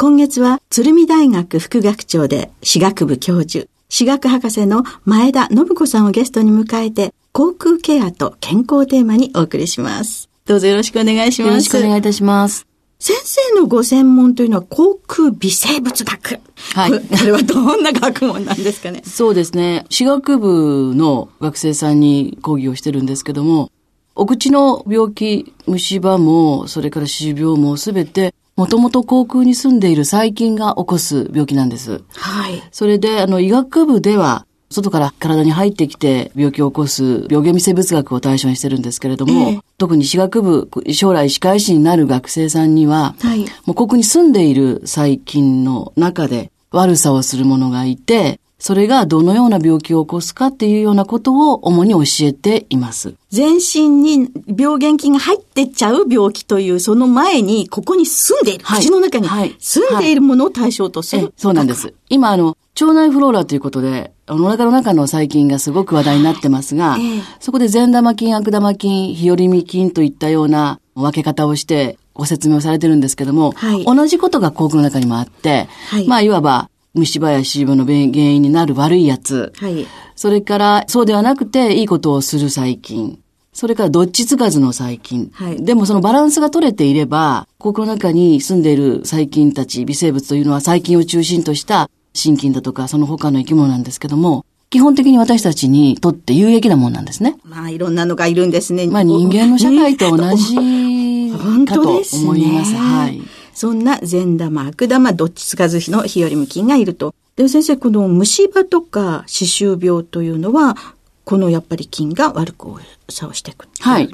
今月は鶴見大学副学長で歯学部教授、歯学博士の前田信子さんをゲストに迎えて、口腔ケアと健康テーマにお送りします。どうぞよろしくお願いします。よろしくお願いいたします。先生のご専門というのは口腔微生物学。はい。これはどんな学問なんですかね？そうですね。歯学部の学生さんに講義をしてるんですけども、お口の病気、虫歯も、それから歯周病もすべてもともと口腔に住んでいる細菌が起こす病気なんです。はい。それで、あの、医学部では、外から体に入ってきて病気を起こす病原微生物学を対象にしてるんですけれども、えー、特に歯学部、将来歯科医師になる学生さんには、はい、もうここに住んでいる細菌の中で悪さをするものがいて、それがどのような病気を起こすかっていうようなことを主に教えています。全身に病原菌が入ってっちゃう病気という、その前に、ここに住んでいる、はい、口の中に住んでいるものを対象とする。はい。はい、そうなんです。今、あの、腸内フローラということで、お腹の中の細菌がすごく話題になってますが、えー、そこで善玉菌、悪玉菌、日和見菌といったような分け方をして、ご説明されてるんですけども、同じことが口腔の中にもあって、まあ、いわば、虫歯や歯周病の原因になる悪いやつ。はい。それから、そうではなくて、いいことをする細菌。それからどっちつかずの細菌。はい。でもそのバランスが取れていれば、ここの中に住んでいる細菌たち、微生物というのは細菌を中心とした心菌だとか、その他の生き物なんですけども、基本的に私たちにとって有益なもんなんですね。まあ、いろんなのがいるんですね。まあ、人間の社会と同じかと思います。ね、はい。そんな善玉、悪玉、どっちつかずの日和向菌がいると。で先生、この虫歯とか歯周病というのは、このやっぱり菌が悪くさをしていくはい。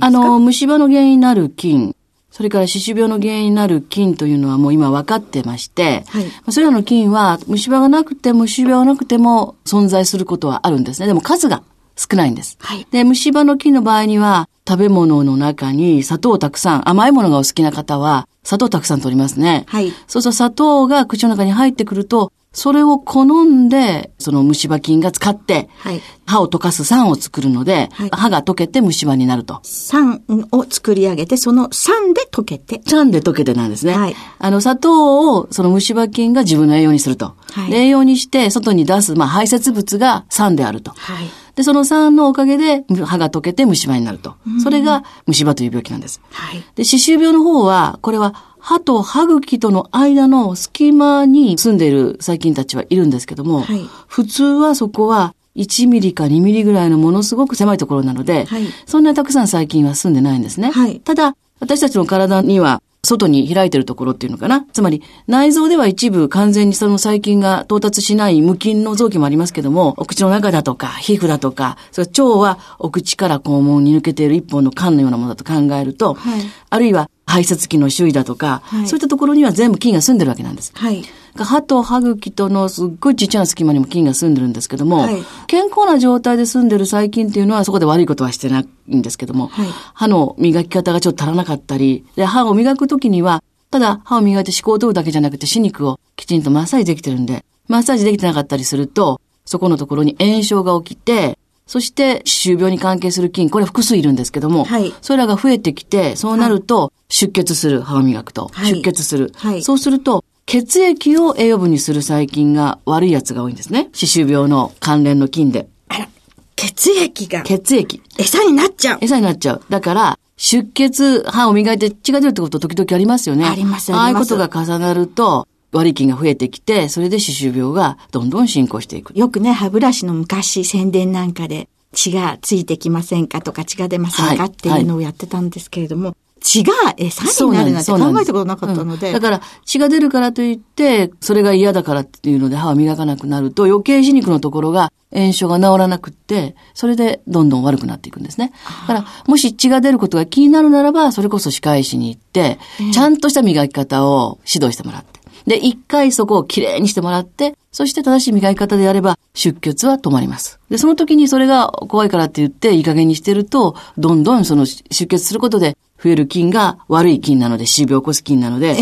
あの、虫歯の原因になる菌、それから歯周病の原因になる菌というのはもう今分かってまして、はい、それらの菌は虫歯がなくても歯周病がなくても存在することはあるんですね。でも数が少ないんです。はい、で、虫歯の菌の場合には食べ物の中に砂糖をたくさん、甘いものがお好きな方は砂糖たくさん取りますね。はい。そうすると砂糖が口の中に入ってくると、それを好んで、その虫歯菌が使って、はい、歯を溶かす酸を作るので、はい、歯が溶けて虫歯になると。酸を作り上げて、その酸で溶けて。酸で溶けてなんですね。はい、あの、砂糖をその虫歯菌が自分の栄養にすると。はい、栄養にして外に出す、まあ、排泄物が酸であると。はい、で、その酸のおかげで歯が溶けて虫歯になると。それが虫歯という病気なんです。はい、で、歯周病の方は、これは歯と歯茎との間の隙間に住んでいる細菌たちはいるんですけども、はい、普通はそこは1ミリか2ミリぐらいのものすごく狭いところなので、はい、そんなにたくさん細菌は住んでないんですね。はい、ただ、私たちの体には外に開いてるところっていうのかな？つまり、内臓では一部完全にその細菌が到達しない無菌の臓器もありますけども、お口の中だとか、皮膚だとか、それ腸はお口から肛門に抜けている一本の管のようなものだと考えると、はい、あるいは排泄器の周囲だとか、はい、そういったところには全部菌が住んでるわけなんです。はい。歯と歯茎とのすっごいちっちゃな隙間にも菌が住んでるんですけども、はい、健康な状態で住んでる細菌っていうのはそこで悪いことはしてないんですけども、はい、歯の磨き方がちょっと足らなかったり、で、歯を磨くときには、ただ歯を磨いて歯垢を取るだけじゃなくて歯肉をきちんとマッサージできてるんで、マッサージできてなかったりすると、そこのところに炎症が起きて、そして歯周病に関係する菌、これ複数いるんですけども、はい、それらが増えてきて、そうなると出血する、歯を磨くと、はい、出血する、はい。そうすると、血液を栄養分にする細菌が悪いやつが多いんですね。歯周病の関連の菌で。あら、血液が。血液。餌になっちゃう。餌になっちゃう。だから、出血、歯を磨いて血が出るってこと時々ありますよね。あります、ああいうことが重なると、悪い菌が増えてきて、それで歯周病がどんどん進行していく。よくね、歯ブラシの昔宣伝なんかで血がついてきませんかとか血が出ませんか、っていうのをやってたんですけれども、血が餌になるなんて考えたことなかったので。うん、だから、血が出るからといって、それが嫌だからっていうので歯を磨かなくなると、余計歯肉のところが炎症が治らなくって、それでどんどん悪くなっていくんですね。だから、もし血が出ることが気になるならば、それこそ歯科医師に行って、ちゃんとした磨き方を指導してもらって。で、一回そこをきれいにしてもらって、そして正しい磨き方でやれば出血は止まります。で、その時にそれが怖いからって言っていい加減にしてると、どんどんその出血することで増える菌が悪い菌なので、歯病を起こす菌なので、ええ、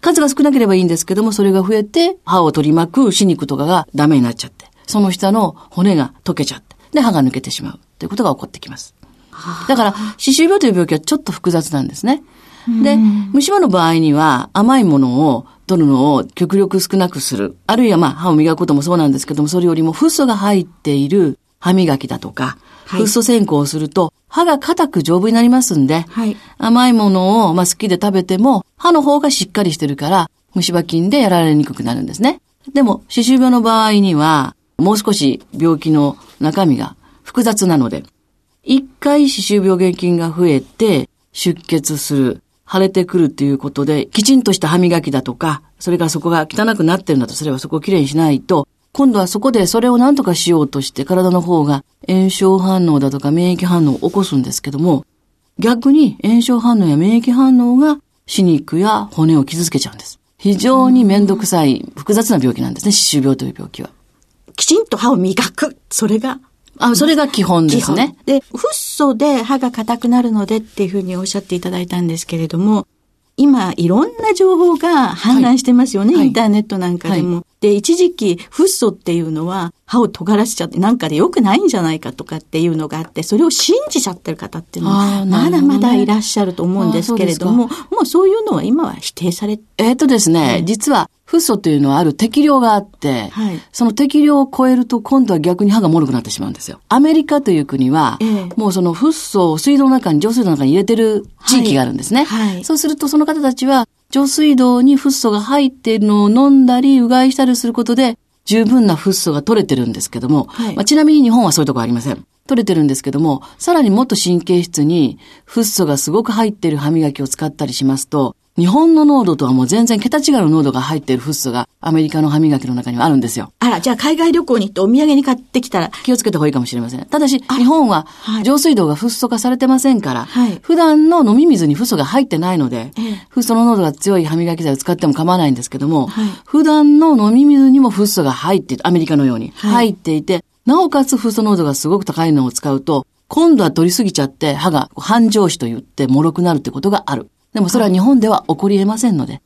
数が少なければいいんですけども、それが増えて歯を取り巻く歯肉とかがダメになっちゃって、その下の骨が溶けちゃって、で、歯が抜けてしまうということが起こってきます。だから、歯周病という病気はちょっと複雑なんですね。で、虫歯の場合には甘いものを取るのを極力少なくする。あるいはまあ歯を磨くこともそうなんですけども、それよりもフッ素が入っている歯磨きだとか、はい、フッ素洗香をすると歯が硬く丈夫になりますんで、はい、甘いものをまあ好きで食べても歯の方がしっかりしてるから虫歯菌でやられにくくなるんですね。でも、歯周病の場合には、もう少し病気の中身が複雑なので、一回歯周病原菌が増えて出血する。腫れてくるっていうことで、きちんとした歯磨きだとか、それからそこが汚くなってるんだとすればそこをきれいにしないと、今度はそこでそれを何とかしようとして体の方が炎症反応だとか免疫反応を起こすんですけども、逆に炎症反応や免疫反応が歯肉や骨を傷つけちゃうんです。非常にめんどくさい、複雑な病気なんですね、歯周病という病気は。きちんと歯を磨く。それがあ、それが基本ですね。で、フッ素で歯が硬くなるのでっていうふうにおっしゃっていただいたんですけれども、今、いろんな情報が氾濫してますよね、はい、インターネットなんかでも。はい、で、一時期、フッ素っていうのは歯を尖らしちゃってなんかで良くないんじゃないかとかっていうのがあって、それを信じちゃってる方っていうのは、まだまだいらっしゃると思うんですけれども、もうそういうのは今は否定されて。えっ、とですね、うん、実は、フッ素というのはある適量があって、はい、その適量を超えると今度は逆に歯が脆くなってしまうんですよ。アメリカという国は、えー、もうそのフッ素を水道の中に、上水道の中に入れてる地域があるんですね。はいはい、そうするとその方たちは、上水道にフッ素が入っているのを飲んだり、うがいしたりすることで、十分なフッ素が取れてるんですけども、まあ、ちなみに日本はそういうとこありません。取れてるんですけども、さらにもっと神経質にフッ素がすごく入っている歯磨きを使ったりしますと、日本の濃度とはもう全然桁違いの濃度が入っているフッ素がアメリカの歯磨きの中にはあるんですよ。あら、じゃあ海外旅行に行ってお土産に買ってきたら。気をつけた方がいいかもしれません。ただし、日本は上水道がフッ素化されてませんから、はい、普段の飲み水にフッ素が入ってないので、フッ素の濃度が強い歯磨き剤を使っても構わないんですけども、はい、普段の飲み水にもフッ素が入ってアメリカのように入っていて、なおかつフッ素濃度がすごく高いのを使うと、今度は取りすぎちゃって歯が半上歯と言って脆くなるってことがある。でもそれは日本では起こり得ませんので、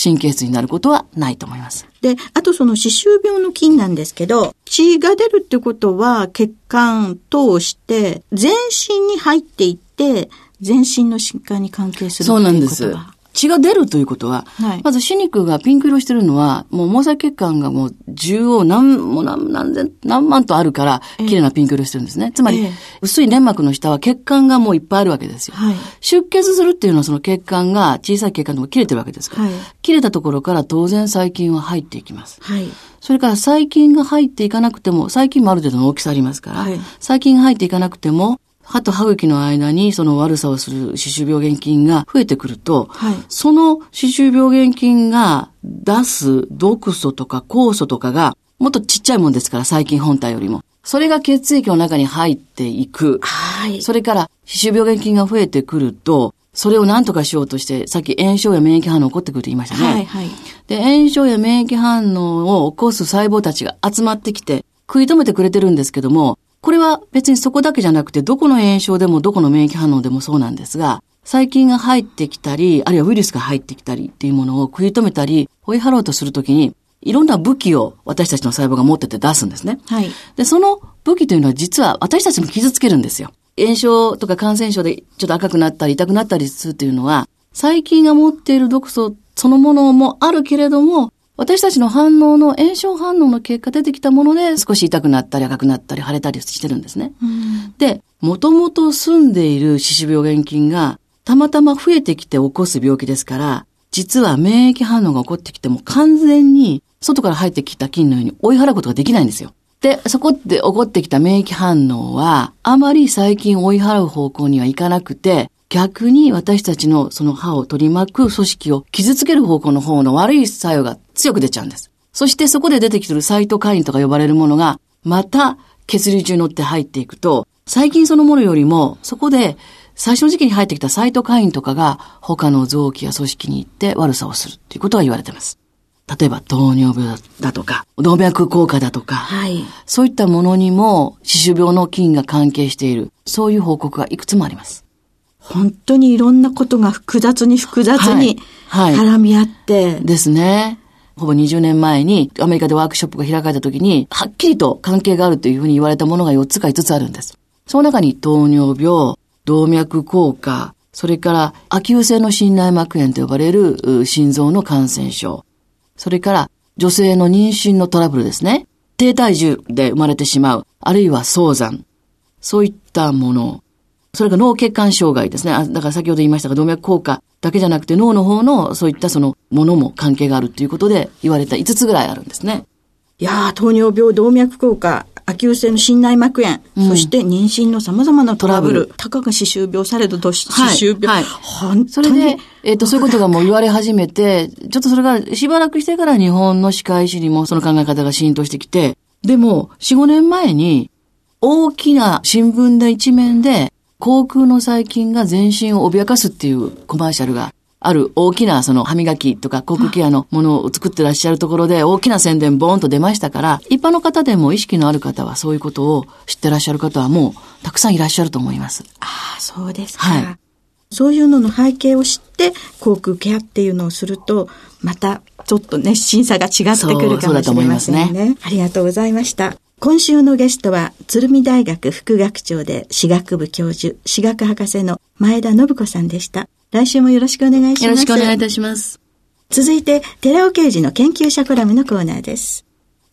神経質になることはないと思います。で、あとその歯周病の菌なんですけど、血が出るってことは血管通して全身に入っていって、全身の疾患に関係するそうなんです。血が出るということは、はい、まず歯肉がピンク色してるのは、もう毛細血管がもう縦横何、もう何、何千、何万とあるから、綺麗なピンク色してるんですね。つまり、えー、薄い粘膜の下は血管がもういっぱいあるわけですよ。はい、出血するっていうのはその血管が、小さい血管でも切れてるわけですから、はい、切れたところから当然細菌は入っていきます。はい、それから細菌が入っていかなくても、細菌もある程度の大きさありますから、はい、細菌が入っていかなくても、歯と歯茎の間にその悪さをする歯周病原菌が増えてくると、はい、その歯周病原菌が出す毒素とか酵素とかがもっとちっちゃいもんですから、細菌本体よりも。それが血液の中に入っていく。はい。それから、歯周病原菌が増えてくると、それを何とかしようとして、さっき炎症や免疫反応起こってくると言いましたね。はいはい。で、炎症や免疫反応を起こす細胞たちが集まってきて、食い止めてくれてるんですけども、これは別にそこだけじゃなくて、どこの炎症でもどこの免疫反応でもそうなんですが、細菌が入ってきたり、あるいはウイルスが入ってきたりっていうものを食い止めたり、追い払おうとするときに、いろんな武器を私たちの細胞が持ってて出すんですね。はい。で、その武器というのは実は私たちも傷つけるんですよ。炎症とか感染症でちょっと赤くなったり痛くなったりするというのは、細菌が持っている毒素そのものもあるけれども、私たちの反応の炎症反応の結果出てきたもので少し痛くなったり赤くなったり腫れたりしてるんですね。で、もともと住んでいる歯周病原菌がたまたま増えてきて起こす病気ですから、実は免疫反応が起こってきても完全に外から入ってきた菌のように追い払うことができないんですよ。で、そこで起こってきた免疫反応は、あまり細菌を追い払う方向にはいかなくて、逆に私たちのその歯を取り巻く組織を傷つける方向の方の悪い作用が強く出ちゃうんです。そしてそこで出てきてるサイトカインとか呼ばれるものが、また血流中に乗って入っていくと、細菌そのものよりも、そこで最初の時期に入ってきたサイトカインとかが他の臓器や組織に行って悪さをするっていうことが言われています。例えば糖尿病だとか、動脈硬化だとか、はい、そういったものにも歯周病の菌が関係している、そういう報告がいくつもあります。本当にいろんなことが複雑に複雑に絡み合って、はいはい、ですね。ほぼ20年前にアメリカでワークショップが開かれた時に、はっきりと関係があるというふうに言われたものが4つか5つあるんです。その中に糖尿病、動脈硬化、それから秋急性の心内膜炎と呼ばれる心臓の感染症、それから女性の妊娠のトラブルですね。低体重で生まれてしまう、あるいは早産、そういったもの、それから脳血管障害ですね。だから先ほど言いましたが、動脈硬化だけじゃなくて脳の方のそういったそのものも関係があるということで言われた5つぐらいあるんですね。いやー、糖尿病、動脈硬化、秋急性の心内膜炎、うん、そして妊娠の様々なトラブル、たかが歯周病されどと歯周病、はい、はい、それで、えっ、ー、と、そういうことがもう言われ始めて、ちょっとそれがしばらくしてから日本の歯科医師にもその考え方が浸透してきて、でも、4、5年前に、大きな新聞で一面で、航空の細菌が全身を脅かすっていうコマーシャルがある大きなその歯磨きとか航空ケアのものを作ってらっしゃるところで大きな宣伝ボーンと出ましたから、一般の方でも意識のある方はそういうことを知ってらっしゃる方はもうたくさんいらっしゃると思います。ああ、そうですか。はい。そういうのの背景を知って航空ケアっていうのをすると、またちょっと熱心さが違ってくるかもしれませんね。そうだと思いますね。ありがとうございました。今週のゲストは、鶴見大学副学長で、歯学部教授、歯学博士の前田信子さんでした。来週もよろしくお願いします。よろしくお願いいたします。続いて、寺尾刑事の研究者コラムのコーナーです。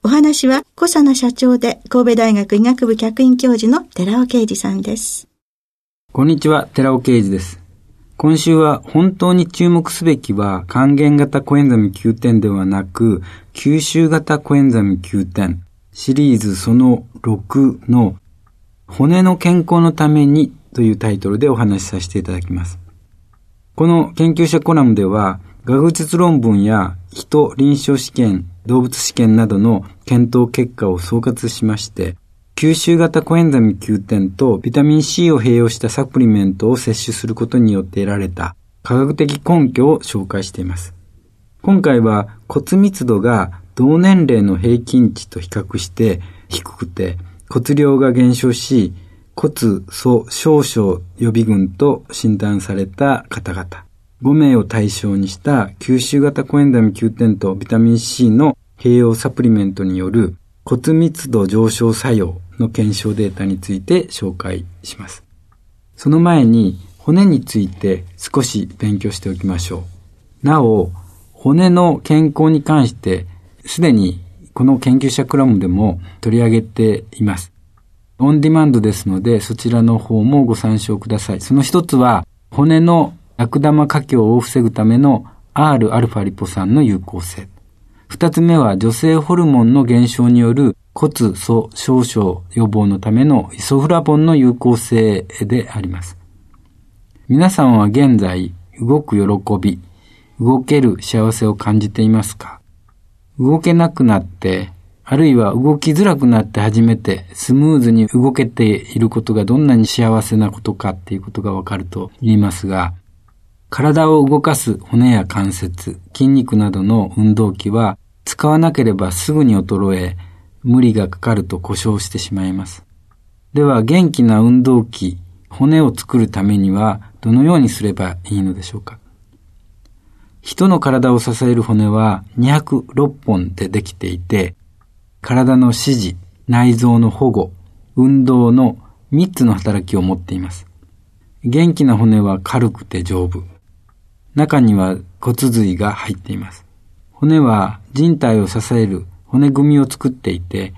お話は、小佐奈社長で、神戸大学医学部客員教授の寺尾刑事さんです。こんにちは、寺尾刑事です。今週は本当に注目すべきは還元型コエンザミ Q10 ではなく吸収型コエンザミ Q10 シリーズその6の骨の健康のためにというタイトルでお話しさせていただきます。この研究者コラムでは、学術論文や人臨床試験、動物試験などの検討結果を総括しまして、吸収型コエンザミ Q10 とビタミン C を併用したサプリメントを摂取することによって得られた科学的根拠を紹介しています。今回は骨密度が同年齢の平均値と比較して低くて骨量が減少し骨粗少症予備軍と診断された方々5名を対象にした吸収型コエンザミ Q10 とビタミン C の併用サプリメントによる骨密度上昇作用の検証データについて紹介します。その前に骨について少し勉強しておきましょう。なお、骨の健康に関してすでにこの研究者クラムでも取り上げています。オンディマンドですので、そちらの方もご参照ください。その一つは、骨の悪玉過強を防ぐための Rα リポ酸の有効性。二つ目は、女性ホルモンの減少による骨粗鬆症予防のためのイソフラボンの有効性であります。皆さんは現在、動く喜び、動ける幸せを感じていますか？動けなくなって、あるいは動きづらくなって初めてスムーズに動けていることがどんなに幸せなことかっていうことがわかると言いますが、体を動かす骨や関節、筋肉などの運動器は使わなければすぐに衰え、無理がかかると故障してしまいます。では元気な運動器、骨を作るためにはどのようにすればいいのでしょうか？人の体を支える骨は206本でできていて、体の支持、内臓の保護、運動の3つの働きを持っています。元気な骨は軽くて丈夫。中には骨髄が入っています。骨は人体を支える骨組みを作っていて、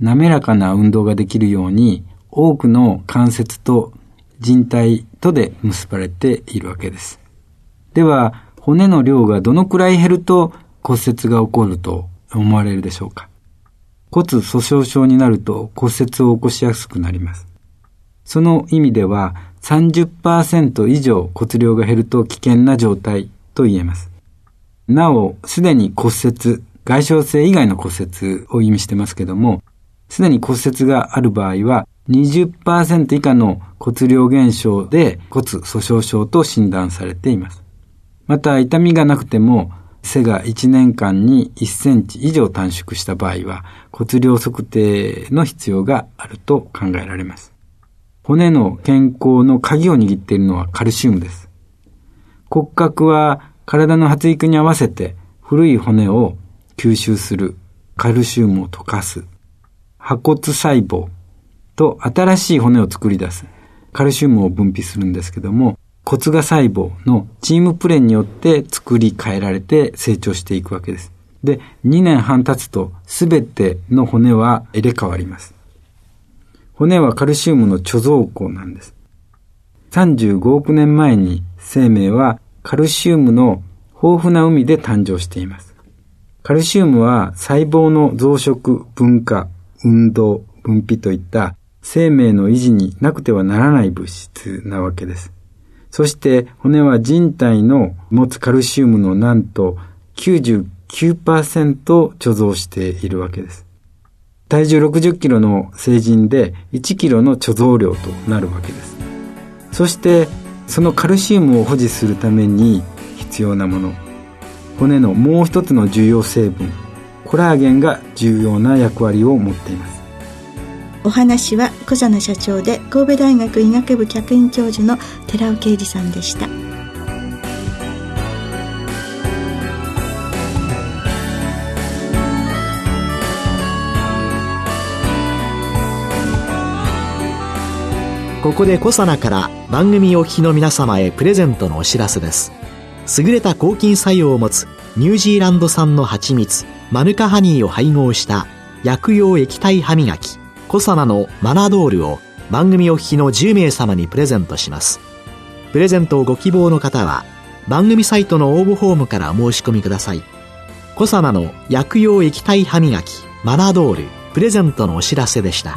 滑らかな運動ができるように多くの関節と人体とで結ばれているわけです。では、骨の量がどのくらい減ると骨折が起こると思われるでしょうか？骨粗鬆症になると骨折を起こしやすくなります。その意味では30%以上骨量が減ると危険な状態と言えます。なお、すでに骨折、外傷性以外の骨折を意味してますけども、すでに骨折がある場合は20%以下の骨量減少で骨粗鬆症と診断されています。また痛みがなくても背が1年間に1センチ以上短縮した場合は骨量測定の必要があると考えられます。骨の健康の鍵を握っているのはカルシウムです。骨格は体の発育に合わせて古い骨を吸収するカルシウムを溶かす破骨細胞と新しい骨を作り出すカルシウムを分泌するんですけども骨芽細胞のチームプレーによって作り変えられて成長していくわけです。で、2年半経つと全ての骨は入れ替わります。骨はカルシウムの貯蔵庫なんです。35億年前に生命はカルシウムの豊富な海で誕生しています。カルシウムは細胞の増殖、分化、運動、分泌といった生命の維持になくてはならない物質なわけです。そして骨は人体の持つカルシウムのなんと99%貯蔵しているわけです。体重60キロの成人で1キロの貯蔵量となるわけです。そしてそのカルシウムを保持するために必要なもの、骨のもう一つの重要成分、コラーゲンが重要な役割を持っています。お話は小佐野社長で神戸大学医学部客員教授の寺尾啓二さんでした。ここでコサナから番組お聞きの皆様へプレゼントのお知らせです。優れた抗菌作用を持つニュージーランド産の蜂蜜マヌカハニーを配合した薬用液体歯磨き。コサナのマナドールを番組お聞きの10名様にプレゼントします。プレゼントをご希望の方は、番組サイトの応募フォームからお申し込みください。コサナの薬用液体歯磨き、マナドール、プレゼントのお知らせでした。